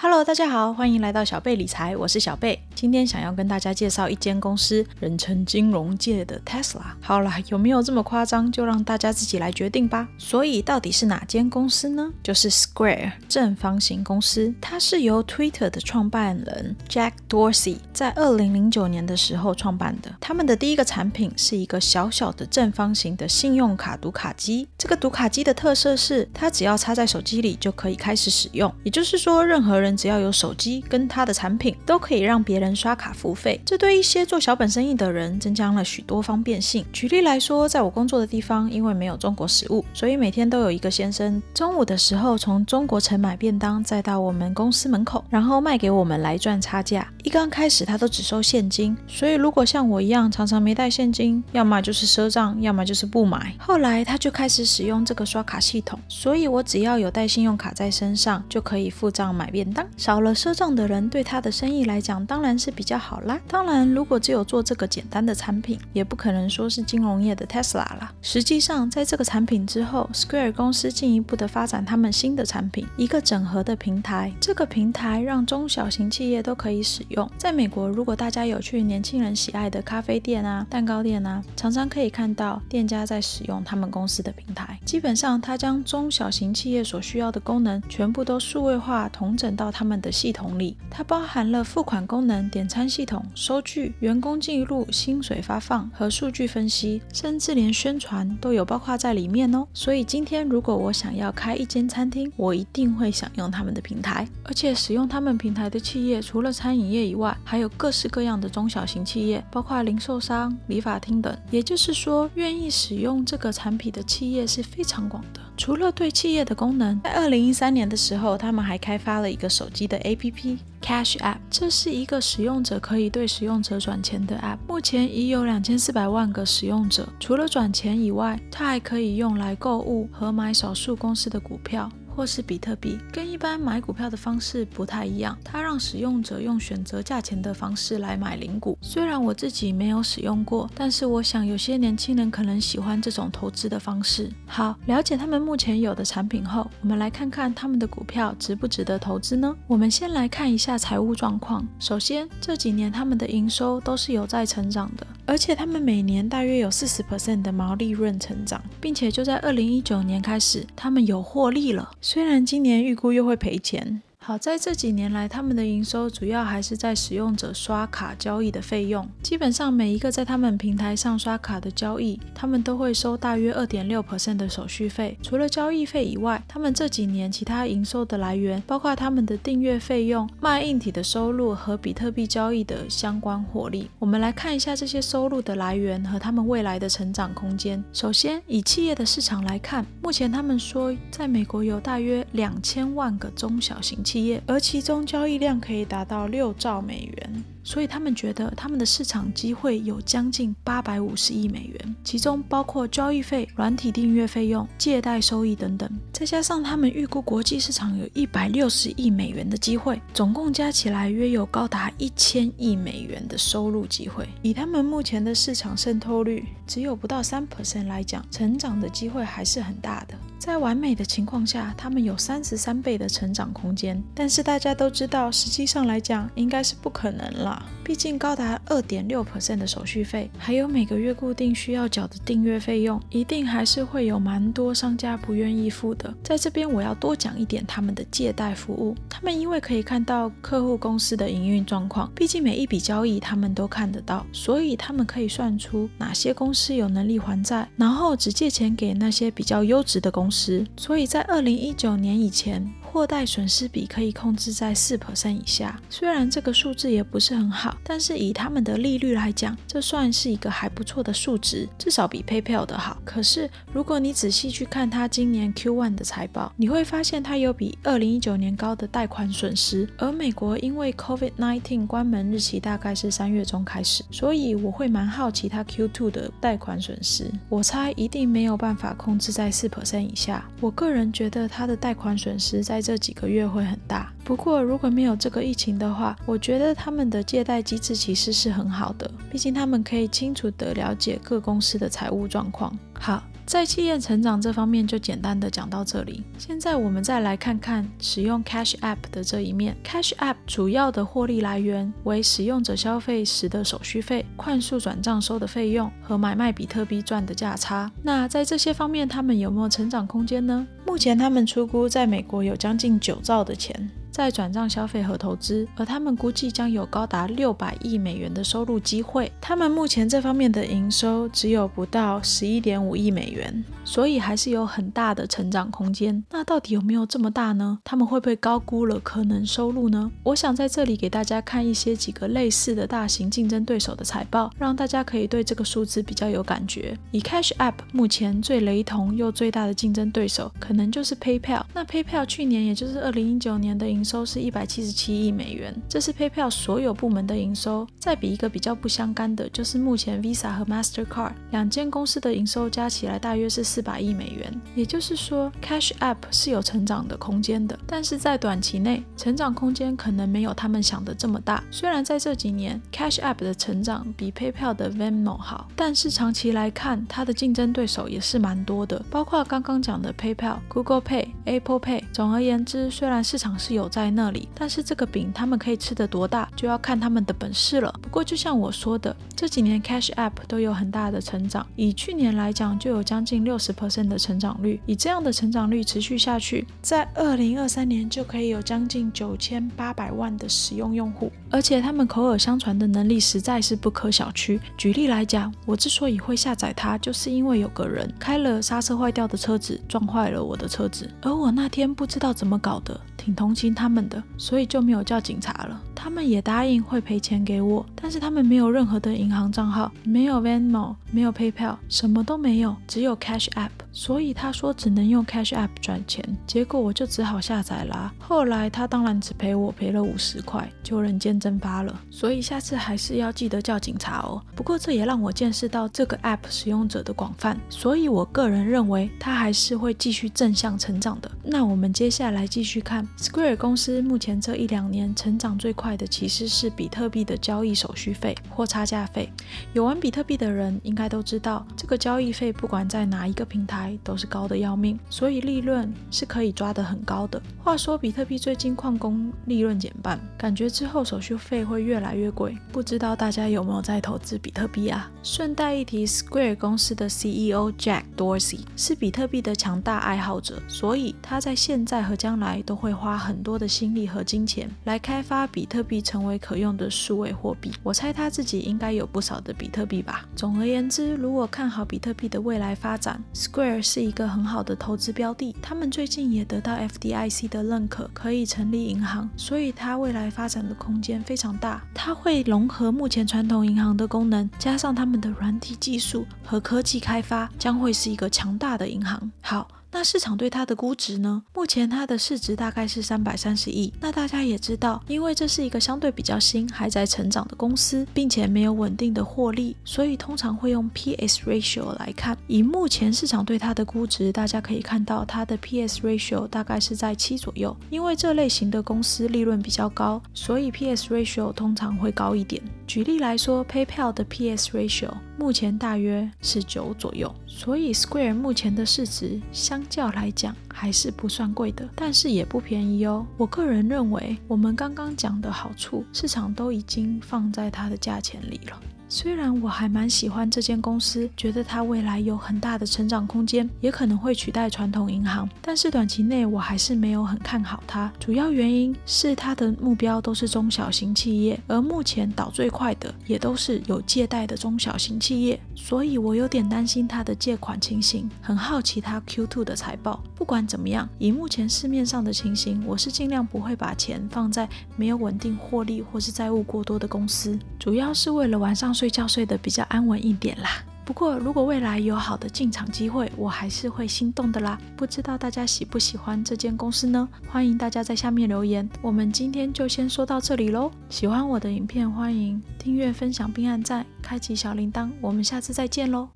Hello，大家好，欢迎来到小贝理财，我是小贝。今天想要跟大家介绍一间公司，人称金融界的 Tesla。好啦，有没有这么夸张？就让大家自己来决定吧。所以到底是哪间公司呢？就是 Square 正方形公司。它是由 Twitter 的创办人 Jack Dorsey 在二零零九年的时候创办的。他们的第一个产品是一个小小的正方形的信用卡读卡机。这个读卡机的特色是，它只要插在手机里就可以开始使用。也就是说，任何人只要有手机跟他的产品，都可以让别人刷卡付费。这对一些做小本生意的人增加了许多方便性。举例来说，在我工作的地方，因为没有中国食物，所以每天都有一个先生中午的时候从中国城买便当，再到我们公司门口，然后卖给我们来赚差价。一刚开始他都只收现金，所以如果像我一样常常没带现金，要么就是赊账，要么就是不买。后来他就开始使用这个刷卡系统，所以我只要有带信用卡在身上，就可以付账买便当。少了赊账的人，对他的生意来讲当然是比较好啦。当然，如果只有做这个简单的产品，也不可能说是金融业的 Tesla 啦。实际上，在这个产品之后，Square 公司进一步的发展他们新的产品，一个整合的平台。这个平台让中小型企业都可以使用。在美国，如果大家有去年轻人喜爱的咖啡店啊、蛋糕店啊，常常可以看到店家在使用他们公司的平台。基本上，它将中小型企业所需要的功能全部都数位化、统整到。他们的系统里，它包含了付款功能、点餐系统、收据、员工记录、薪水发放和数据分析，甚至连宣传都有包括在里面哦。所以今天如果我想要开一间餐厅，我一定会想用他们的平台。而且使用他们平台的企业，除了餐饮业以外，还有各式各样的中小型企业，包括零售商、理发厅等。也就是说，愿意使用这个产品的企业是非常广的。除了对企业的功能，在二零一三年的时候，他们还开发了一个手机的 APP Cash App，这是一个使用者可以对使用者转钱的 App，目前已有两千四百万个使用者。除了转钱以外，它还可以用来购物和买少数公司的股票。或是比特币跟一般买股票的方式不太一样，它让使用者用选择价钱的方式来买零股。虽然我自己没有使用过，但是我想有些年轻人可能喜欢这种投资的方式。好，了解他们目前有的产品后，我们来看看他们的股票值不值得投资呢？我们先来看一下财务状况。首先，这几年他们的营收都是有在成长的，而且他们每年大约有四十 percent 的毛利润成长，并且就在二零一九年开始，他们有获利了。虽然今年预估又会赔钱。好，在这几年来，他们的营收主要还是在使用者刷卡交易的费用。基本上每一个在他们平台上刷卡的交易，他们都会收大约二点六 percent 的手续费。除了交易费以外，他们这几年其他营收的来源，包括他们的订阅费用、卖硬体的收入和比特币交易的相关获利。我们来看一下这些收入的来源和他们未来的成长空间。首先，以企业的市场来看，目前他们说，在美国有大约两千万个中小型企。而其中交易量可以达到六兆美元。所以他们觉得他们的市场机会有将近八百五十亿美元，其中包括交易费、软体订阅费用、借贷收益等等，再加上他们预估国际市场有一百六十亿美元的机会，总共加起来约有高达一千亿美元的收入机会。以他们目前的市场渗透率只有不到三 percent 来讲，成长的机会还是很大的。在完美的情况下，他们有三十三倍的成长空间。但是大家都知道，实际上来讲，应该是不可能了。毕竟高达二点六 percent 的手续费，还有每个月固定需要缴的订阅费用，一定还是会有蛮多商家不愿意付的。在这边我要多讲一点他们的借贷服务，他们因为可以看到客户公司的营运状况，毕竟每一笔交易他们都看得到，所以他们可以算出哪些公司有能力还债，然后只借钱给那些比较优质的公时。所以在二零一九年以前。货贷损失比可以控制在四 percent 以下，虽然这个数字也不是很好，但是以他们的利率来讲，这算是一个还不错的数值，至少比 PayPal 的好。可是如果你仔细去看它今年 Q1 的财报，你会发现它有比二零一九年高的贷款损失。而美国因为 COVID-19 关门日期大概是三月中开始，所以我会蛮好奇它 Q2 的贷款损失，我猜一定没有办法控制在四 percent 以下。我个人觉得它的贷款损失在在这几个月会很大，不过如果没有这个疫情的话，我觉得他们的借贷机制其实是很好的，毕竟他们可以清楚地了解各公司的财务状况。好。在企业成长这方面就简单的讲到这里。现在我们再来看看使用 Cash App 的这一面。Cash App 主要的获利来源为使用者消费时的手续费、快速转账收的费用和买卖比特币赚的价差。那在这些方面，他们有没有成长空间呢？目前他们出估在美国有将将近九兆的钱。在转账消费和投资，而他们估计将有高达六百亿美元的收入机会。他们目前这方面的营收只有不到十一点五亿美元，所以还是有很大的成长空间。那到底有没有这么大呢？他们会不会高估了可能收入呢？我想在这里给大家看一些几个类似的大型竞争对手的财报，让大家可以对这个数字比较有感觉。以 Cash App 目前最雷同又最大的竞争对手，可能就是 PayPal。那 PayPal 去年也就是二零一九年的营收是一百七十七亿美元，这是 PayPal 所有部门的营收。再比一个比较不相干的，就是目前 Visa 和 Mastercard 两间公司的营收加起来大约是四四百亿美元。也就是说，Cash App 是有成长的空间的，但是在短期内，成长空间可能没有他们想的这么大。虽然在这几年，Cash App 的成长比 PayPal 的 Venmo 好，但是长期来看，它的竞争对手也是蛮多的，包括刚刚讲的 PayPal、Google Pay、Apple Pay。总而言之，虽然市场是有在那里。但是这个饼他们可以吃得多大，就要看他们的本事了。不过就像我说的，这几年 Cash App 都有很大的成长，以去年来讲就有将近六十 percent 的成长率。以这样的成长率持续下去，在二零二三年就可以有将近九千八百万的使用用户，而且他们口耳相传的能力实在是不可小觑。举例来讲，我之所以会下载它，就是因为有个人开了刹车坏掉的车子撞坏了我的车子，而我那天不知道怎么搞的。挺同情他们的，所以就没有叫警察了。他们也答应会赔钱给我，但是他们没有任何的银行账号，没有 Venmo，没有 PayPal，什么都没有，只有 Cash App。所以他说只能用 Cash App 赚钱，结果我就只好下载啦。后来他当然只赔我赔了五十块，就人间蒸发了。所以下次还是要记得叫警察哦。不过这也让我见识到这个 App 使用者的广泛，所以我个人认为它还是会继续正向成长的。那我们接下来继续看 Square 公司目前这一两年成长最快的其实是比特币的交易手续费或差价费。有玩比特币的人应该都知道，这个交易费不管在哪一个平台。都是高的要命，所以利润是可以抓得很高的。话说，比特币最近矿工利润减半，感觉之后手续费会越来越贵。不知道大家有没有在投资比特币啊？顺带一提，Square 公司的 CEO Jack Dorsey 是比特币的强大爱好者，所以他在现在和将来都会花很多的心力和金钱来开发比特特币成为可用的数位货币。我猜他自己应该有不少的比特币吧。总而言之，如果看好比特币的未来发展，Square。是一个很好的投资标的，他们最近也得到 FDIC 的认可，可以成立银行，所以它未来发展的空间非常大。它会融合目前传统银行的功能，加上他们的软体技术和科技开发，将会是一个强大的银行。好。那市场对它的估值呢？目前它的市值大概是三百三十亿。那大家也知道，因为这是一个相对比较新、还在成长的公司，并且没有稳定的获利，所以通常会用 P/S ratio 来看。以目前市场对它的估值，大家可以看到它的 P/S ratio 大概是在七左右。因为这类型的公司利润比较高，所以 P/S ratio 通常会高一点。举例来说，PayPal 的 P/S ratio 目前大约是九左右，所以 Square 目前的市值相。较来讲还是不算贵的，但是也不便宜哦。我个人认为，我们刚刚讲的好处，市场都已经放在它的价钱里了。虽然我还蛮喜欢这间公司，觉得它未来有很大的成长空间，也可能会取代传统银行，但是短期内我还是没有很看好它。主要原因是它的目标都是中小型企业，而目前倒最快的也都是有借贷的中小型企业，所以我有点担心它的借款情形。很好奇它 Q2 的财报。不管怎么样，以目前市面上的情形，我是尽量不会把钱放在没有稳定获利或是债务过多的公司，主要是为了晚上。睡觉睡得比较安稳一点啦。不过如果未来有好的进场机会，我还是会心动的啦。不知道大家喜不喜欢这间公司呢？欢迎大家在下面留言。我们今天就先说到这里喽。喜欢我的影片，欢迎订阅、分享并按赞，开启小铃铛。我们下次再见喽。